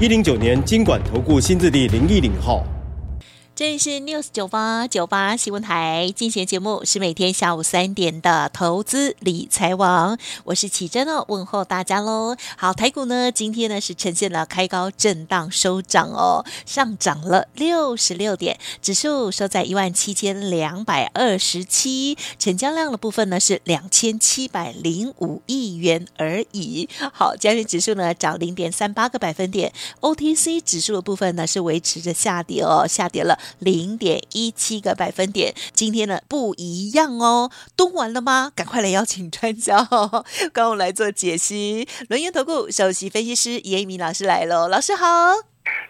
一零九年金管投顾新字第零一零号。这里是 News 九八九八新闻台进行节目，是每天下午三点的投资理财网，我是启真哦，问候大家喽。好，台股呢今天呢是呈现了开高震荡收涨哦，上涨了六十六点，指数收在一万七千两百二十七，成交量的部分呢是两千七百零五亿元而已。好，加权指数呢涨零点三八个百分点，OTC 指数的部分呢是维持着下跌哦，下跌了。零点一七个百分点，今天呢不一样哦，蹲完了吗？赶快来邀请专家哦，跟我来做解析。轮源投顾首席分析师严一民老师来喽，老师好。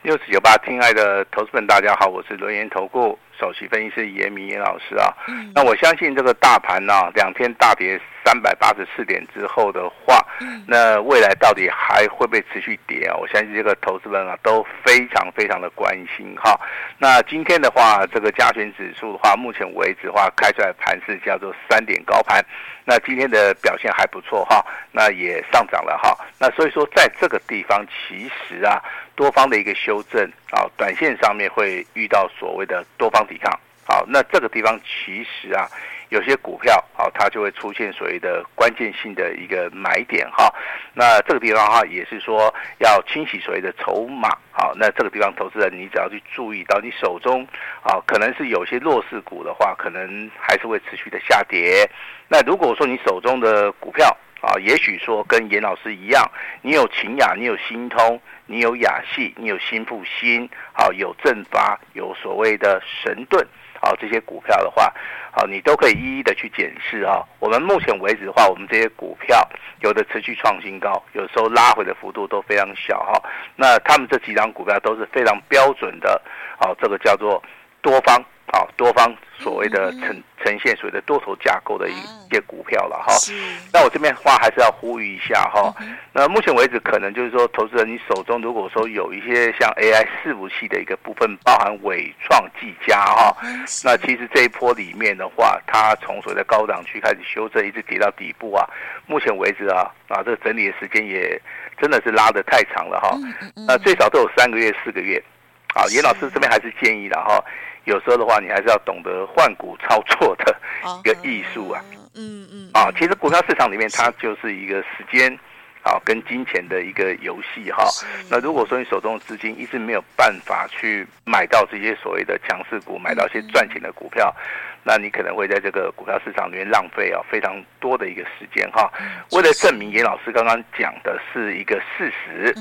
六四九八，亲爱的投资们，大家好，我是轮源投顾首席分析师严一民严老师啊。嗯、那我相信这个大盘呢、啊，两天大跌。三百八十四点之后的话，那未来到底还会不会持续跌啊？我相信这个投资人啊都非常非常的关心哈。那今天的话，这个加权指数的话，目前为止的话，开出来盘是叫做三点高盘。那今天的表现还不错哈，那也上涨了哈。那所以说，在这个地方，其实啊，多方的一个修正啊，短线上面会遇到所谓的多方抵抗。好，那这个地方其实啊。有些股票啊，它就会出现所谓的关键性的一个买点哈。那这个地方哈，也是说要清洗所谓的筹码。好，那这个地方投资人你只要去注意到，你手中啊可能是有些弱势股的话，可能还是会持续的下跌。那如果说你手中的股票啊，也许说跟严老师一样，你有勤亚，你有新通，你有雅戏，你有新复兴，好，有正发，有所谓的神盾。好，这些股票的话，好，你都可以一一的去检视啊。我们目前为止的话，我们这些股票有的持续创新高，有时候拉回的幅度都非常小哈。那他们这几张股票都是非常标准的，好，这个叫做多方。好，多方所谓的呈呈现所谓的多头架构的一些股票了哈。那我这边话还是要呼吁一下哈。那目前为止，可能就是说，投资人你手中如果说有一些像 AI 伺服器的一个部分，包含伟创、技嘉哈，那其实这一波里面的话，它从所谓的高档区开始修正，一直跌到底部啊。目前为止啊，啊，这个整理的时间也真的是拉得太长了哈。那最少都有三个月、四个月。啊，严老师这边还是建议的哈。有时候的话，你还是要懂得换股操作的一个艺术啊。嗯嗯。啊，其实股票市场里面它就是一个时间啊跟金钱的一个游戏哈。那如果说你手中的资金一直没有办法去买到这些所谓的强势股，买到一些赚钱的股票。那你可能会在这个股票市场里面浪费啊非常多的一个时间哈。为了证明严老师刚刚讲的是一个事实，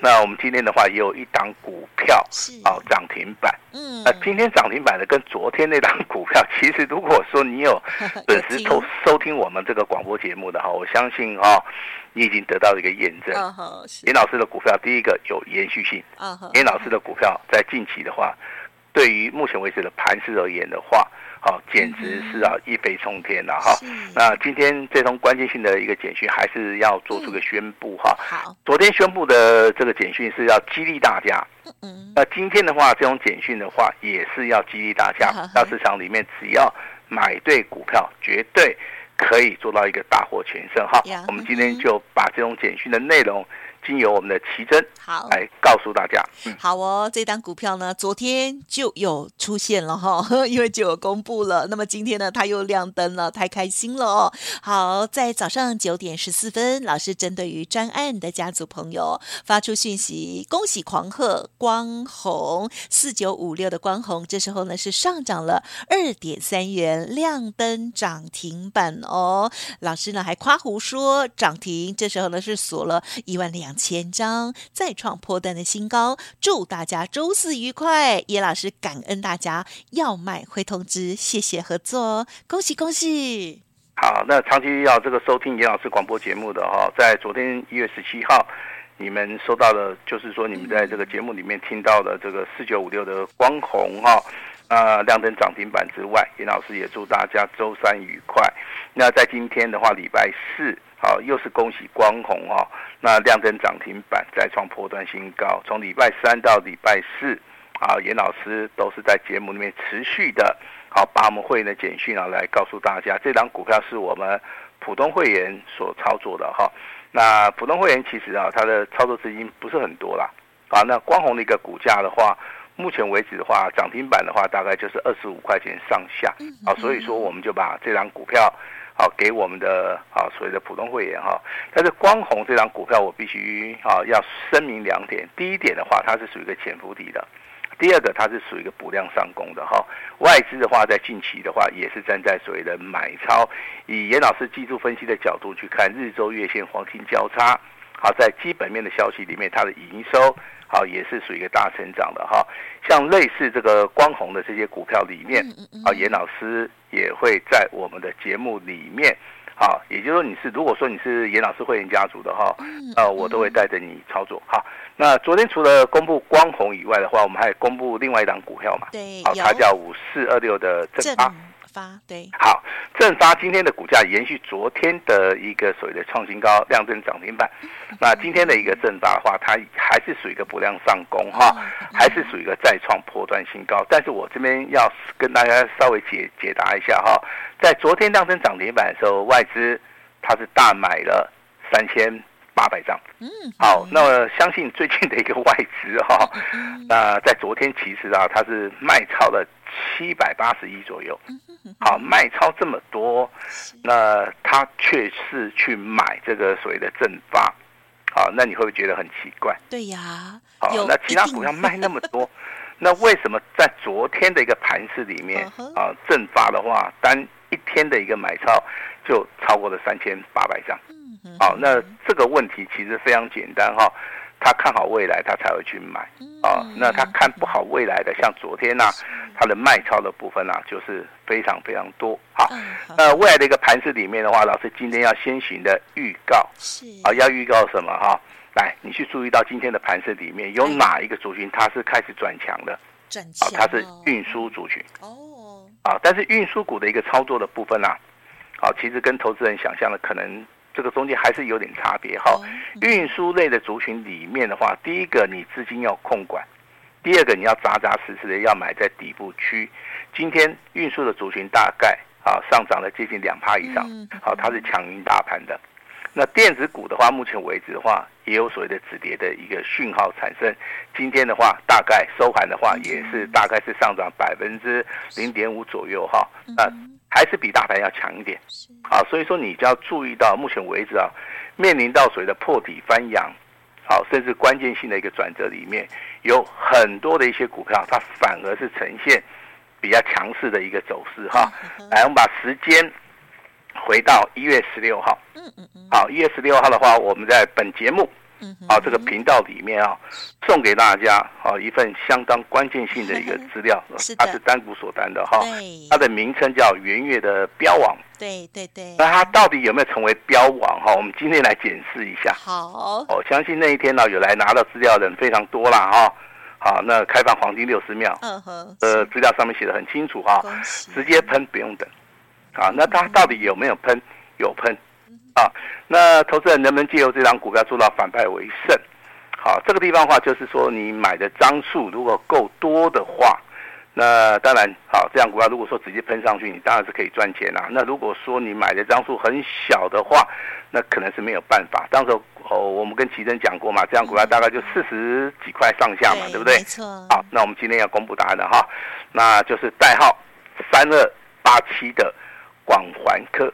那我们今天的话也有一档股票啊涨停板。嗯，那今天涨停板的跟昨天那档股票，其实如果说你有 准时收收听我们这个广播节目的哈，我相信哈，你已经得到一个验证。严老师的股票第一个有延续性。严老师的股票在近期的话，对于目前为止的盘势而言的话。好，简直是啊一飞冲天了哈。那今天这通关键性的一个简讯，还是要做出个宣布哈。好，昨天宣布的这个简讯是要激励大家。嗯。那今天的话，这种简讯的话，也是要激励大家。到市场里面，只要买对股票，绝对可以做到一个大获全胜哈。我们今天就把这种简讯的内容。经由我们的奇珍好来告诉大家，嗯、好哦，这档股票呢，昨天就有出现了哈，因为就有公布了。那么今天呢，它又亮灯了，太开心了哦。好，在早上九点十四分，老师针对于专案的家族朋友发出讯息，恭喜狂贺光弘四九五六的光弘，这时候呢是上涨了二点三元，亮灯涨停板哦。老师呢还夸胡说涨停，这时候呢是锁了一万两。千张再创波段的新高，祝大家周四愉快！叶老师感恩大家要买会通知，谢谢合作，恭喜恭喜！好，那长期要这个收听叶老师广播节目的哈，在昨天一月十七号你们收到的，就是说你们在这个节目里面听到的这个四九五六的光弘哈，啊亮灯涨停板之外，严老师也祝大家周三愉快。那在今天的话，礼拜四，好，又是恭喜光弘哈，那亮灯涨停板再创波段新高。从礼拜三到礼拜四，啊，严老师都是在节目里面持续的，好，把我们会员的简讯啊来告诉大家，这档股票是我们普通会员所操作的哈。那普通会员其实啊，他的操作资金不是很多啦，啊，那光弘的一个股价的话，目前为止的话，涨停板的话大概就是二十五块钱上下，啊，所以说我们就把这张股票，好给我们的啊所谓的普通会员哈。但是光弘这张股票，我必须啊要声明两点，第一点的话，它是属于一个潜伏底的。第二个，它是属于一个补量上攻的哈，外资的话，在近期的话，也是站在所谓的买超。以严老师技术分析的角度去看，日周月线黄金交叉，好，在基本面的消息里面，它的营收好也是属于一个大成长的哈。像类似这个光弘的这些股票里面，啊，严老师也会在我们的节目里面。好，也就是说你是如果说你是严老师会员家族的哈，呃，我都会带着你操作。好，那昨天除了公布光弘以外的话，我们还公布另外一档股票嘛？对，好，它叫五四二六的正发。发对，好，正发今天的股价延续昨天的一个所谓的创新高，量增涨停板。那今天的一个正发的话，它还是属于一个不量上攻哈，还是属于一个再创破断新高。但是我这边要跟大家稍微解解答一下哈，在昨天量增涨停板的时候，外资它是大买了三千八百张。嗯，好，那么相信最近的一个外资哈，那在昨天其实啊，它是卖超了七百八十亿左右。好，卖超这么多，那他却是去买这个所谓的正发，好，那你会不会觉得很奇怪？对呀，好，那其他股票卖那么多，那为什么在昨天的一个盘势里面啊，正发的话单一天的一个买超就超过了三千八百张？好，那这个问题其实非常简单哈。他看好未来，他才会去买啊。那他看不好未来的，像昨天呐、啊，他的卖超的部分啊，就是非常非常多。好，那未来的一个盘势里面的话，老师今天要先行的预告是啊，要预告什么哈？来，你去注意到今天的盘势里面有哪一个族群它是开始转强的？转强，它是运输族群哦。啊，但是运输股的一个操作的部分啊，好，其实跟投资人想象的可能。这个中间还是有点差别哈。运输类的族群里面的话，第一个你资金要控管，第二个你要扎扎实实的要买在底部区。今天运输的族群大概啊上涨了接近两趴以上，好，它是强于大盘的。那电子股的话，目前为止的话，也有所谓的止跌的一个讯号产生。今天的话，大概收盘的话，也是大概是上涨百分之零点五左右哈。那还是比大盘要强一点，好，所以说你就要注意到，目前为止啊，面临到所谓的破底翻扬，好，甚至关键性的一个转折里面，有很多的一些股票，它反而是呈现比较强势的一个走势哈。来，我们把时间回到一月十六号，嗯嗯嗯好，一月十六号的话，我们在本节目。好，这个频道里面啊，送给大家啊一份相当关键性的一个 资料，它是单股锁单的哈，它的名称叫圆月的标王，对对对，那它到底有没有成为标王哈？我们今天来检视一下。好，我相信那一天呢，有来拿到资料的人非常多了哈。好，那开放黄金六十秒，嗯哼，呃，资料上面写的很清楚哈，直接喷不用等。啊，那它到底有没有喷？有喷。啊，那投资人能不能借由这张股票做到反败为胜？好，这个地方的话就是说，你买的张数如果够多的话，那当然好，这样股票如果说直接喷上去，你当然是可以赚钱啦。那如果说你买的张数很小的话，那可能是没有办法。当时哦，我们跟奇珍讲过嘛，这样股票大概就四十几块上下嘛，对，对不对？没错。好，那我们今天要公布答案了哈，那就是代号三二八七的广环科。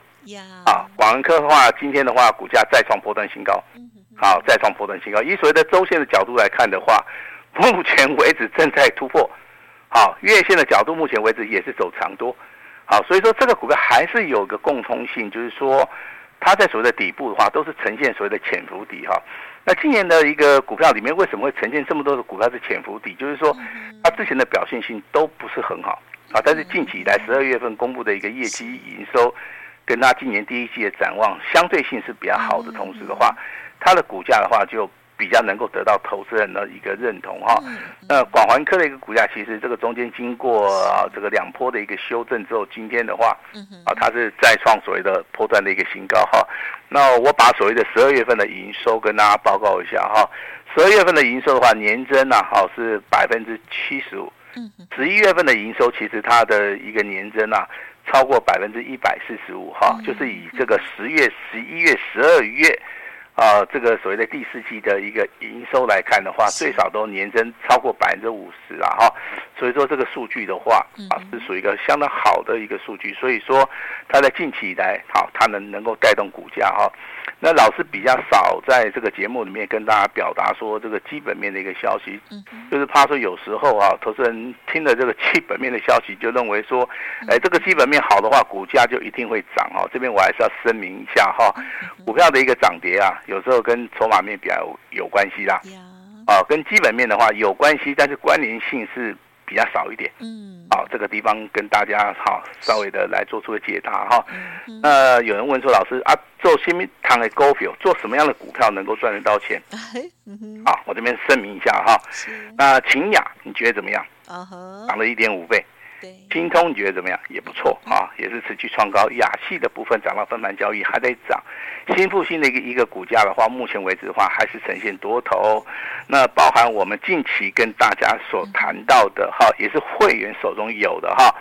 啊，广安科的话，今天的话，股价再创波段新高，好，再创波段新高。以所谓的周线的角度来看的话，目前为止正在突破，好，月线的角度，目前为止也是走长多，好，所以说这个股票还是有个共通性，就是说它在所谓的底部的话，都是呈现所谓的潜伏底哈。那今年的一个股票里面，为什么会呈现这么多的股票是潜伏底？就是说它之前的表现性都不是很好啊，但是近期以来十二月份公布的一个业绩营收。跟他今年第一季的展望相对性是比较好的，同时的话，它的股价的话就比较能够得到投资人的一个认同哈。那广环科的一个股价，其实这个中间经过啊这个两波的一个修正之后，今天的话，啊它是再创所谓的波段的一个新高哈。那我把所谓的十二月份的营收跟大家报告一下哈。十二月份的营收的话，年增呐，好是百分之七十五。十一月份的营收其实它的一个年增啊，超过百分之一百四十五哈，就是以这个十月、十一月、十二月。啊，这个所谓的第四季的一个营收来看的话，最少都年增超过百分之五十啊，哈，所以说这个数据的话，啊，是属于一个相当好的一个数据，所以说它在近期以来，好，它能能够带动股价哈。那老师比较少在这个节目里面跟大家表达说这个基本面的一个消息，就是怕说有时候啊，投资人听了这个基本面的消息，就认为说，哎，这个基本面好的话，股价就一定会涨哈。这边我还是要声明一下哈，股票的一个涨跌啊，有时候跟筹码面比较有关系啦，啊，跟基本面的话有关系，但是关联性是。比较少一点，嗯，好，这个地方跟大家好稍微的来做出个解答哈。那、呃、有人问说，老师啊，做新米堂的股票，做什么样的股票能够赚得到钱？好，我这边声明一下哈。那秦雅，你觉得怎么样？涨了一点五倍。精通你觉得怎么样？也不错啊，也是持续创高。亚系的部分涨到分盘交易还在涨。新复兴的一个一个股价的话，目前为止的话还是呈现多头。那包含我们近期跟大家所谈到的哈，也是会员手中有的哈。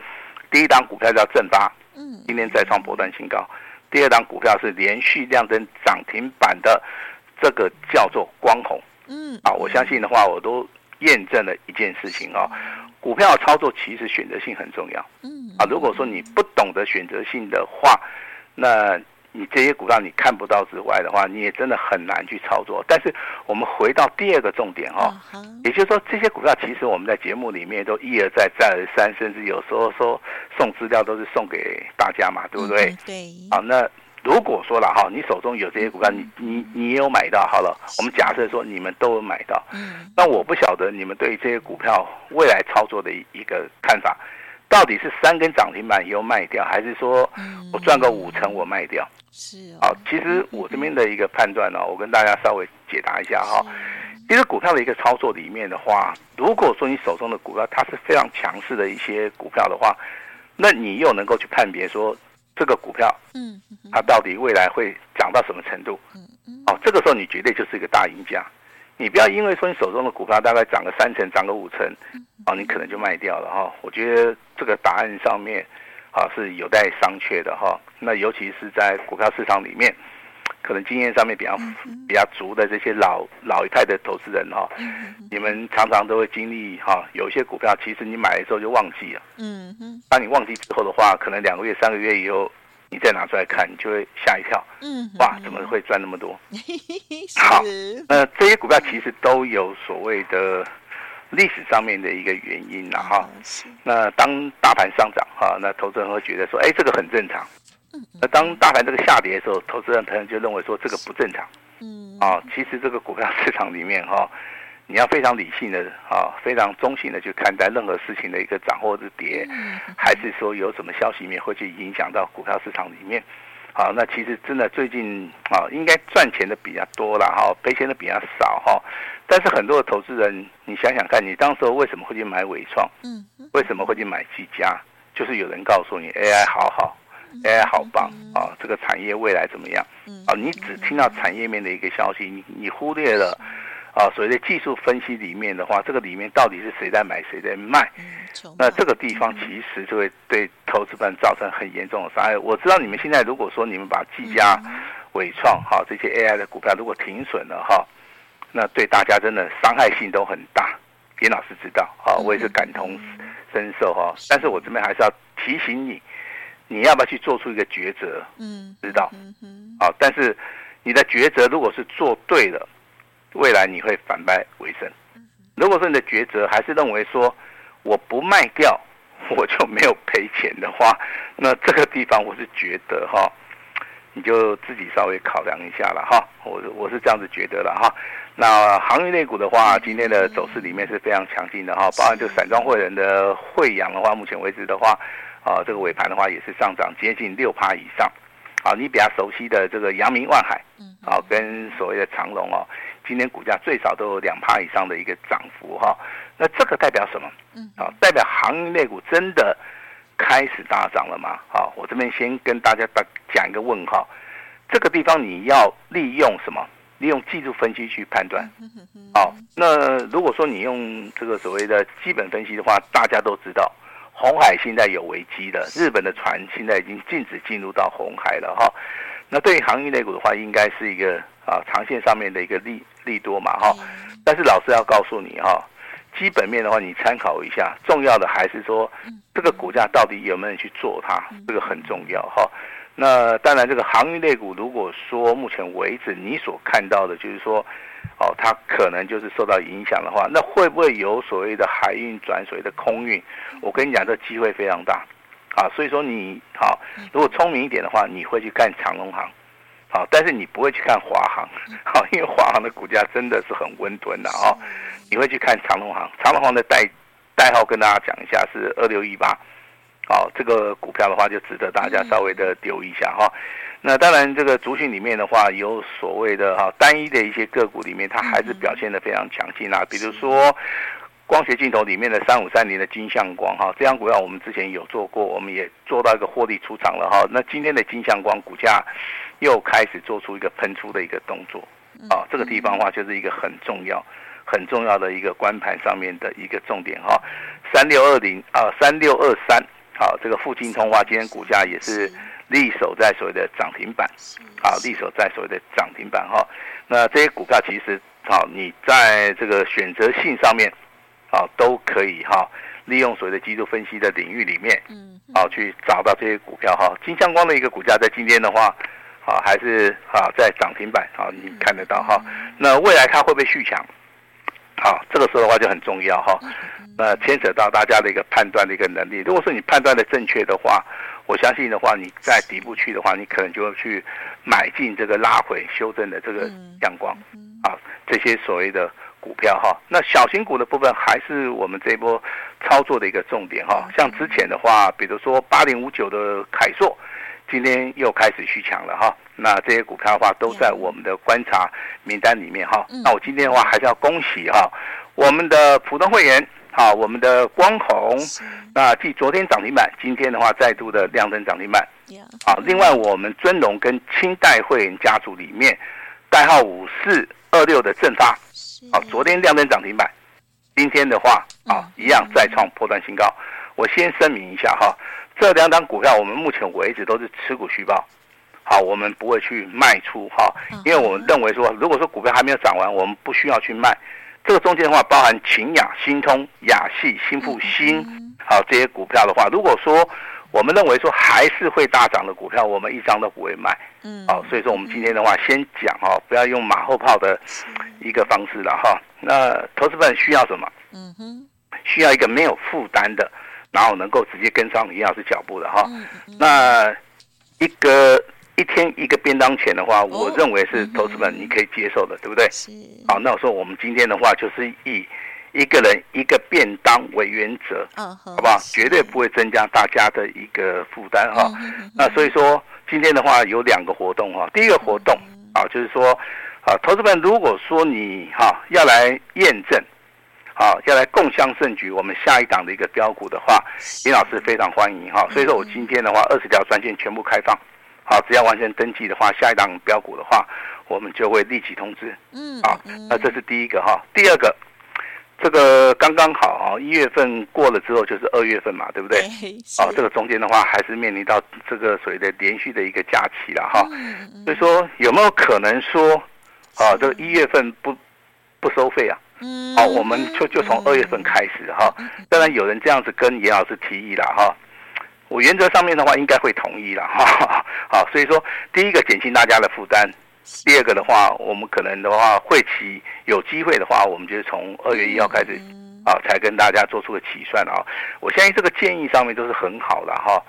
第一档股票叫正八，嗯，今天再创波段新高。第二档股票是连续亮灯涨停板的，这个叫做光弘，嗯，啊，我相信的话，我都验证了一件事情啊。股票操作其实选择性很重要，嗯啊，如果说你不懂得选择性的话，那你这些股票你看不到之外的话，你也真的很难去操作。但是我们回到第二个重点哦，也就是说这些股票其实我们在节目里面都一而再再而三，甚至有时候说送资料都是送给大家嘛，对不对？对，啊那。如果说了哈，你手中有这些股票，你你你也有买到，好了，我们假设说你们都有买到，嗯，那我不晓得你们对于这些股票未来操作的一个看法，到底是三根涨停板以后卖掉，还是说我赚个五成我卖掉？是啊，其实我这边的一个判断呢，我跟大家稍微解答一下哈。其实股票的一个操作里面的话，如果说你手中的股票它是非常强势的一些股票的话，那你又能够去判别说。这个股票，嗯，它到底未来会涨到什么程度？嗯嗯，哦，这个时候你绝对就是一个大赢家。你不要因为说你手中的股票大概涨个三成、涨个五成，哦，你可能就卖掉了哈。我觉得这个答案上面，啊，是有待商榷的哈。那尤其是在股票市场里面，可能经验上面比较比较足的这些老老一派的投资人哈，你们常常都会经历哈，有一些股票其实你买的时候就忘记了，嗯嗯，当你忘记之后的话，可能两个月、三个月以后。你再拿出来看，你就会吓一跳。嗯，哇，怎么会赚那么多？好，那这些股票其实都有所谓的历史上面的一个原因了哈。那当大盘上涨哈，那投资人会觉得说，哎，这个很正常。那当大盘这个下跌的时候，投资人可能就认为说这个不正常。嗯，啊，其实这个股票市场里面哈。你要非常理性的啊，非常中性的去看待任何事情的一个涨或者跌，还是说有什么消息面会去影响到股票市场里面？好，那其实真的最近啊，应该赚钱的比较多了哈，赔钱的比较少哈。但是很多的投资人，你想想看，你当时候为什么会去买伟创？嗯，为什么会去买技嘉？就是有人告诉你 AI 好好，AI 好棒啊，这个产业未来怎么样？啊，你只听到产业面的一个消息，你你忽略了。啊，所谓的技术分析里面的话，这个里面到底是谁在买，谁在卖？嗯、那这个地方其实就会对投资人造成很严重的伤害。我知道你们现在如果说你们把技嘉、伟创哈这些 AI 的股票如果停损了哈，那对大家真的伤害性都很大。严老师知道，哈，我也是感同身受哈。但是我这边还是要提醒你，你要不要去做出一个抉择？嗯，知道。嗯好，但是你的抉择如果是做对了。未来你会反败为胜。如果说你的抉择还是认为说我不卖掉 我就没有赔钱的话，那这个地方我是觉得哈，你就自己稍微考量一下了哈。我我是这样子觉得了哈。那航运类股的话，今天的走势里面是非常强劲的哈，包含就散装货人的汇阳的话，目前为止的话，啊这个尾盘的话也是上涨接近六趴以上。好，你比较熟悉的这个阳明万海，好跟所谓的长隆哦。今天股价最少都有两趴以上的一个涨幅哈。那这个代表什么？嗯，啊，代表行业类股真的开始大涨了吗？好，我这边先跟大家讲一个问号。这个地方你要利用什么？利用技术分析去判断。好，那如果说你用这个所谓的基本分析的话，大家都知道，红海现在有危机了，日本的船现在已经禁止进入到红海了哈。那对于航运类股的话，应该是一个啊长线上面的一个利利多嘛哈。但是老师要告诉你哈，基本面的话你参考一下，重要的还是说这个股价到底有没有人去做它，这个很重要哈。那当然，这个航运类股，如果说目前为止你所看到的，就是说，哦，它可能就是受到影响的话，那会不会有所谓的海运转所谓的空运？我跟你讲，这机会非常大，啊，所以说你好，如果聪明一点的话，你会去看长龙航，好，但是你不会去看华航，好，因为华航的股价真的是很温吞的啊，你会去看长龙航，长龙航的代代号跟大家讲一下是二六一八。好，这个股票的话就值得大家稍微的留意一下哈。那当然，这个族群里面的话，有所谓的哈单一的一些个股里面，它还是表现的非常强劲啊。比如说光学镜头里面的三五三零的金相光哈，这张股票我们之前有做过，我们也做到一个获利出场了哈。那今天的金相光股价又开始做出一个喷出的一个动作啊，这个地方的话就是一个很重要、很重要的一个关盘上面的一个重点哈。三六二零啊，三六二三。好，这个富金通话今天股价也是力守在所谓的涨停板，啊，力守在所谓的涨停板哈。那这些股票其实，好，你在这个选择性上面，啊，都可以哈，利用所谓的技术分析的领域里面，嗯，好，去找到这些股票哈。金相光的一个股价在今天的话，啊，还是啊在涨停板，啊，你看得到哈。那未来它会不会续强？好，这个时候的话就很重要哈。那牵扯到大家的一个判断的一个能力。如果说你判断的正确的话，我相信的话，你在底部去的话，你可能就会去买进这个拉回修正的这个阳光啊，这些所谓的股票哈。那小型股的部分还是我们这一波操作的一个重点哈。像之前的话，比如说八零五九的凯硕，今天又开始续强了哈。那这些股票的话都在我们的观察名单里面哈。那我今天的话还是要恭喜哈，我们的普通会员，好，我们的光弘，那继昨天涨停板，今天的话再度的亮灯涨停板。好，另外我们尊龙跟清代会员家族里面，代号五四二六的正发，好，昨天亮灯涨停板，今天的话啊一样再创破断新高。我先声明一下哈，这两档股票我们目前为止都是持股续报。好，我们不会去卖出哈，因为我们认为说，如果说股票还没有涨完，我们不需要去卖。这个中间的话，包含勤亚、新通、雅系、新复兴，好这些股票的话，如果说我们认为说还是会大涨的股票，我们一张都不会卖。嗯，好，所以说我们今天的话，先讲哈，不要用马后炮的一个方式了哈。那投资本需要什么？嗯哼，需要一个没有负担的，然后能够直接跟上李老师脚步的哈。那一个。一天一个便当钱的话，我认为是投资们你可以接受的，对不对？是。好，那我说我们今天的话，就是以一个人一个便当为原则，好不好？绝对不会增加大家的一个负担哈。那所以说今天的话有两个活动哈。第一个活动啊，就是说啊，投资们如果说你哈要来验证，啊要来共襄盛举，我们下一档的一个标股的话，林老师非常欢迎哈。所以说我今天的话，二十条专线全部开放。好，只要完成登记的话，下一档标股的话，我们就会立即通知。嗯，啊，那这是第一个哈。第二个，这个刚刚好啊，一月份过了之后就是二月份嘛，对不对？啊，这个中间的话还是面临到这个所谓的连续的一个假期了哈。所以说有没有可能说，啊，这个一月份不不收费啊？嗯，好，我们就就从二月份开始哈。当然有人这样子跟严老师提议了哈。我原则上面的话，应该会同意了 哈。好，所以说第一个减轻大家的负担，第二个的话，我们可能的话会期有机会的话，我们就从二月一号开始啊，才跟大家做出个起算啊。我相信这个建议上面都是很好的哈。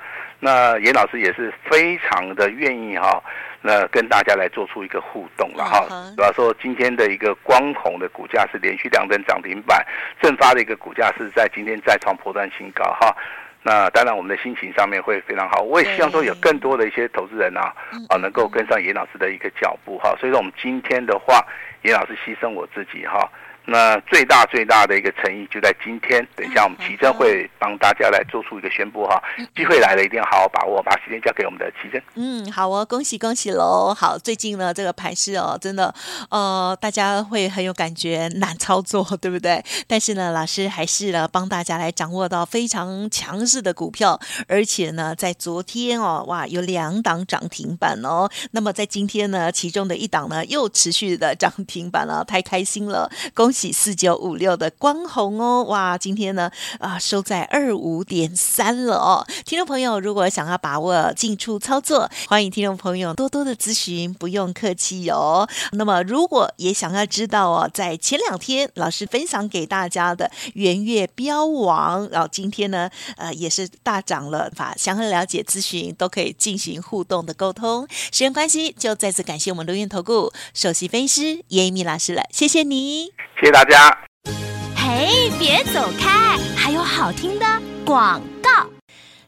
那严老师也是非常的愿意哈，那跟大家来做出一个互动了哈。主要说今天的一个光弘的股价是连续两根涨停板，正发的一个股价是在今天再创波段新高哈。那当然我们的心情上面会非常好。我也希望说有更多的一些投资人啊，啊能够跟上严老师的一个脚步哈。所以说我们今天的话，严老师牺牲我自己哈。那最大最大的一个诚意就在今天，等一下我们奇珍会帮大家来做出一个宣布哈，机会来了一定要好好把握，把时间交给我们的奇珍。嗯，好哦，恭喜恭喜喽！好，最近呢这个盘势哦，真的呃大家会很有感觉，难操作，对不对？但是呢，老师还是呢帮大家来掌握到非常强势的股票，而且呢在昨天哦哇有两档涨停板哦，那么在今天呢其中的一档呢又持续的涨停板了，太开心了，恭喜！起四九五六的光红哦，哇，今天呢啊收在二五点三了哦。听众朋友，如果想要把握进出操作，欢迎听众朋友多多的咨询，不用客气哦。那么，如果也想要知道哦，在前两天老师分享给大家的圆月标王，然后今天呢呃也是大涨了，法详细了解咨询都可以进行互动的沟通。时间关系，就再次感谢我们留言投顾首席分析师严一鸣老师了，谢谢你。大家。嘿，别走开，还有好听的广告。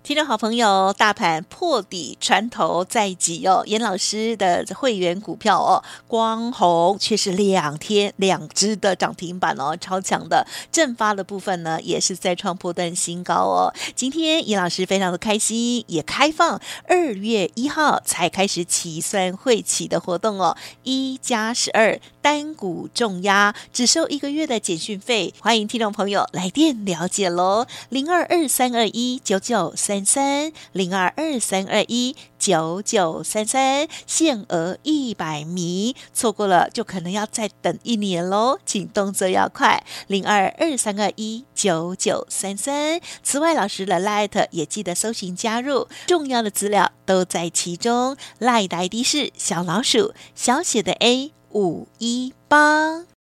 听众好朋友，大盘破底船头在即哦，严老师的会员股票哦，光弘却是两天两只的涨停板哦，超强的正发的部分呢，也是再创破段新高哦。今天严老师非常的开心，也开放二月一号才开始起算会起的活动哦，一加十二单股重压，只收一个月的简讯费，欢迎听众朋友来电了解喽，零二二三二一九九三。三三零二二三二一九九三三，限额一百米，错过了就可能要再等一年喽，请动作要快，零二二三二一九九三三。此外，老师的 Light 也记得搜寻加入，重要的资料都在其中。Light 的 ID 是小老鼠小写的 A 五一八。